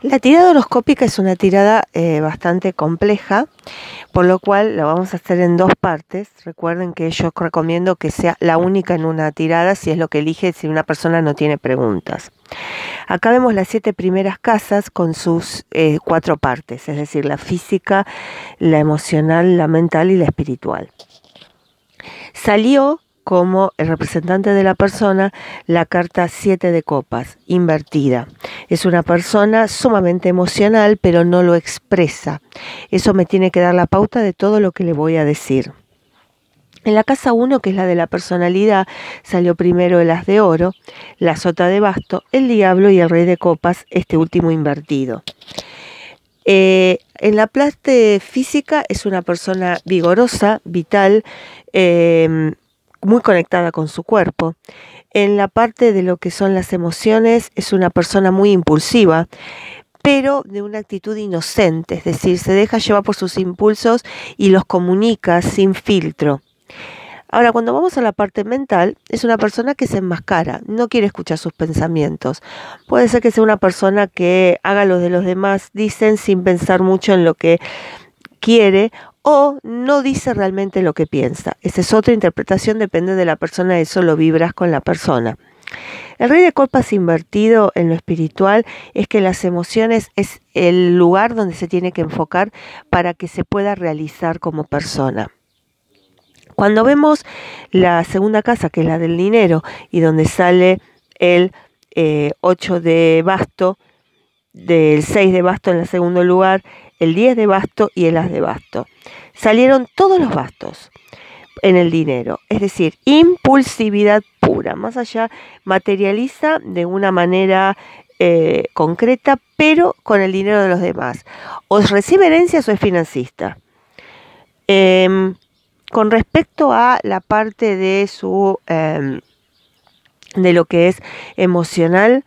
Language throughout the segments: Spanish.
La tirada horoscópica es una tirada eh, bastante compleja, por lo cual la vamos a hacer en dos partes. Recuerden que yo recomiendo que sea la única en una tirada, si es lo que elige, si una persona no tiene preguntas. Acá vemos las siete primeras casas con sus eh, cuatro partes, es decir, la física, la emocional, la mental y la espiritual. Salió como el representante de la persona la carta 7 de copas, invertida. Es una persona sumamente emocional, pero no lo expresa. Eso me tiene que dar la pauta de todo lo que le voy a decir. En la casa 1, que es la de la personalidad, salió primero el as de oro, la sota de basto, el diablo y el rey de copas, este último invertido. Eh, en la parte física es una persona vigorosa, vital, eh, muy conectada con su cuerpo. En la parte de lo que son las emociones es una persona muy impulsiva, pero de una actitud inocente, es decir, se deja llevar por sus impulsos y los comunica sin filtro. Ahora, cuando vamos a la parte mental, es una persona que se enmascara, no quiere escuchar sus pensamientos. Puede ser que sea una persona que haga lo de los demás dicen sin pensar mucho en lo que quiere o no dice realmente lo que piensa. Esa es otra interpretación, depende de la persona, eso lo vibras con la persona. El rey de copas invertido en lo espiritual es que las emociones es el lugar donde se tiene que enfocar para que se pueda realizar como persona. Cuando vemos la segunda casa, que es la del dinero, y donde sale el 8 eh, de basto, del 6 de basto en el segundo lugar, el 10 de basto y el as de basto. Salieron todos los bastos en el dinero, es decir, impulsividad pura, más allá materializa de una manera eh, concreta, pero con el dinero de los demás. O recibe herencias o es financista. Em, con respecto a la parte de su em, de lo que es emocional,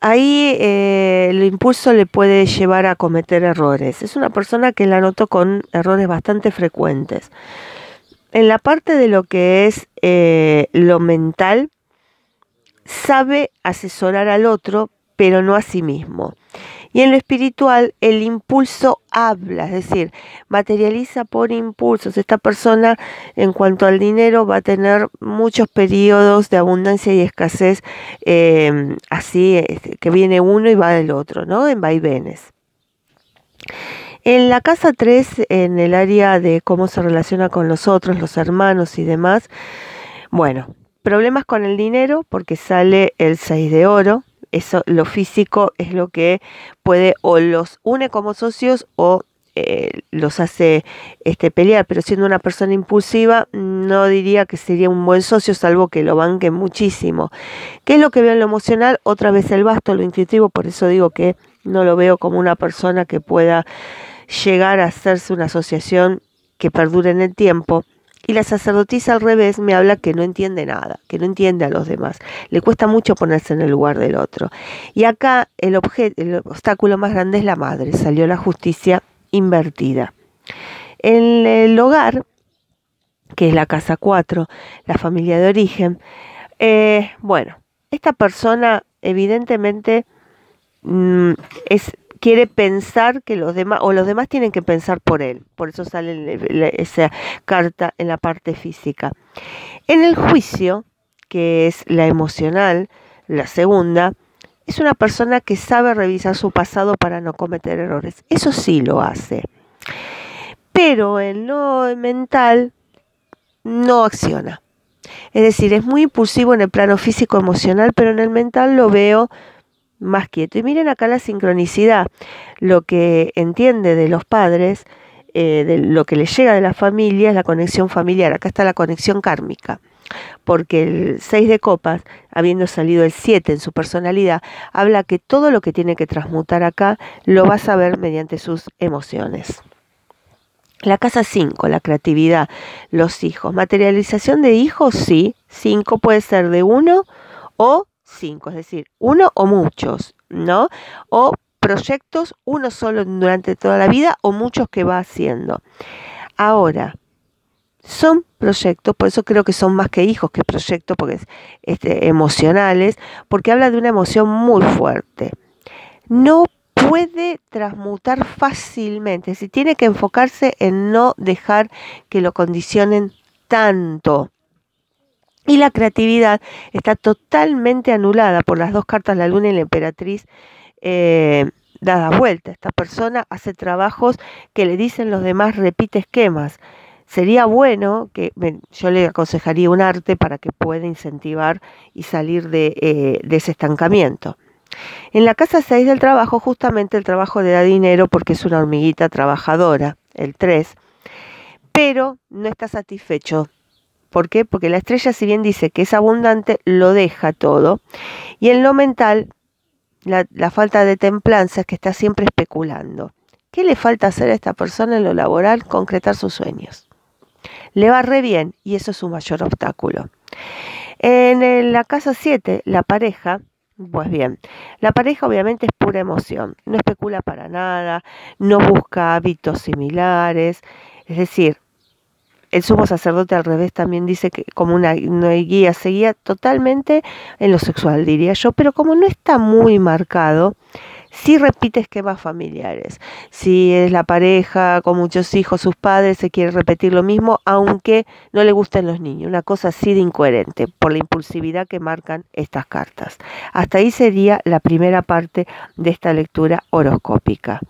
ahí eh, impulso le puede llevar a cometer errores. Es una persona que la noto con errores bastante frecuentes. En la parte de lo que es eh, lo mental, sabe asesorar al otro, pero no a sí mismo. Y en lo espiritual, el impulso habla, es decir, materializa por impulsos. Esta persona, en cuanto al dinero, va a tener muchos periodos de abundancia y escasez, em, así este, que viene uno y va del otro, ¿no? En vaivenes. En la casa 3, en el área de cómo se relaciona con los otros, los hermanos y demás, bueno, problemas con el dinero porque sale el 6 de oro, eso, lo físico es lo que puede o los une como socios o eh, los hace este, pelear, pero siendo una persona impulsiva no diría que sería un buen socio, salvo que lo banque muchísimo. ¿Qué es lo que veo en lo emocional? Otra vez el basto, lo intuitivo, por eso digo que no lo veo como una persona que pueda llegar a hacerse una asociación que perdure en el tiempo. Y la sacerdotisa al revés me habla que no entiende nada, que no entiende a los demás. Le cuesta mucho ponerse en el lugar del otro. Y acá el, el obstáculo más grande es la madre. Salió la justicia invertida. En el hogar, que es la casa 4, la familia de origen, eh, bueno, esta persona evidentemente mm, es quiere pensar que los demás, o los demás tienen que pensar por él. Por eso sale esa carta en la parte física. En el juicio, que es la emocional, la segunda, es una persona que sabe revisar su pasado para no cometer errores. Eso sí lo hace. Pero en lo mental no acciona. Es decir, es muy impulsivo en el plano físico emocional, pero en el mental lo veo más quieto. Y miren acá la sincronicidad, lo que entiende de los padres, eh, de lo que le llega de la familia es la conexión familiar. Acá está la conexión kármica, porque el 6 de copas, habiendo salido el 7 en su personalidad, habla que todo lo que tiene que transmutar acá lo va a saber mediante sus emociones. La casa 5, la creatividad, los hijos. Materialización de hijos, sí. 5 puede ser de uno o cinco, es decir, uno o muchos, ¿no? O proyectos, uno solo durante toda la vida o muchos que va haciendo. Ahora, son proyectos, por eso creo que son más que hijos que proyectos, porque es este, emocionales, porque habla de una emoción muy fuerte. No puede transmutar fácilmente, si tiene que enfocarse en no dejar que lo condicionen tanto. Y la creatividad está totalmente anulada por las dos cartas, la luna y la emperatriz, eh, dadas vuelta. Esta persona hace trabajos que le dicen los demás, repite esquemas. Sería bueno que yo le aconsejaría un arte para que pueda incentivar y salir de, eh, de ese estancamiento. En la casa 6 del trabajo, justamente el trabajo le da dinero porque es una hormiguita trabajadora, el 3, pero no está satisfecho. ¿Por qué? Porque la estrella, si bien dice que es abundante, lo deja todo. Y en lo mental, la, falta de templanza es que está siempre especulando. ¿Qué le falta hacer a esta persona en lo laboral? Concretar sus sueños. Le va re bien y eso es su mayor obstáculo. En la casa 7, la pareja, pues bien, la pareja obviamente es pura emoción, no especula para nada, no busca hábitos similares, es decir, el sumo sacerdote al revés también dice que como una, guía seguía totalmente en lo sexual, diría yo, pero como no está muy marcado, si repite esquemas familiares. Si es la pareja con muchos hijos, sus padres, se quiere repetir lo mismo, aunque no le gusten los niños. Una cosa así de incoherente por la impulsividad que marcan estas cartas. Hasta ahí sería la primera parte de esta lectura horoscópica.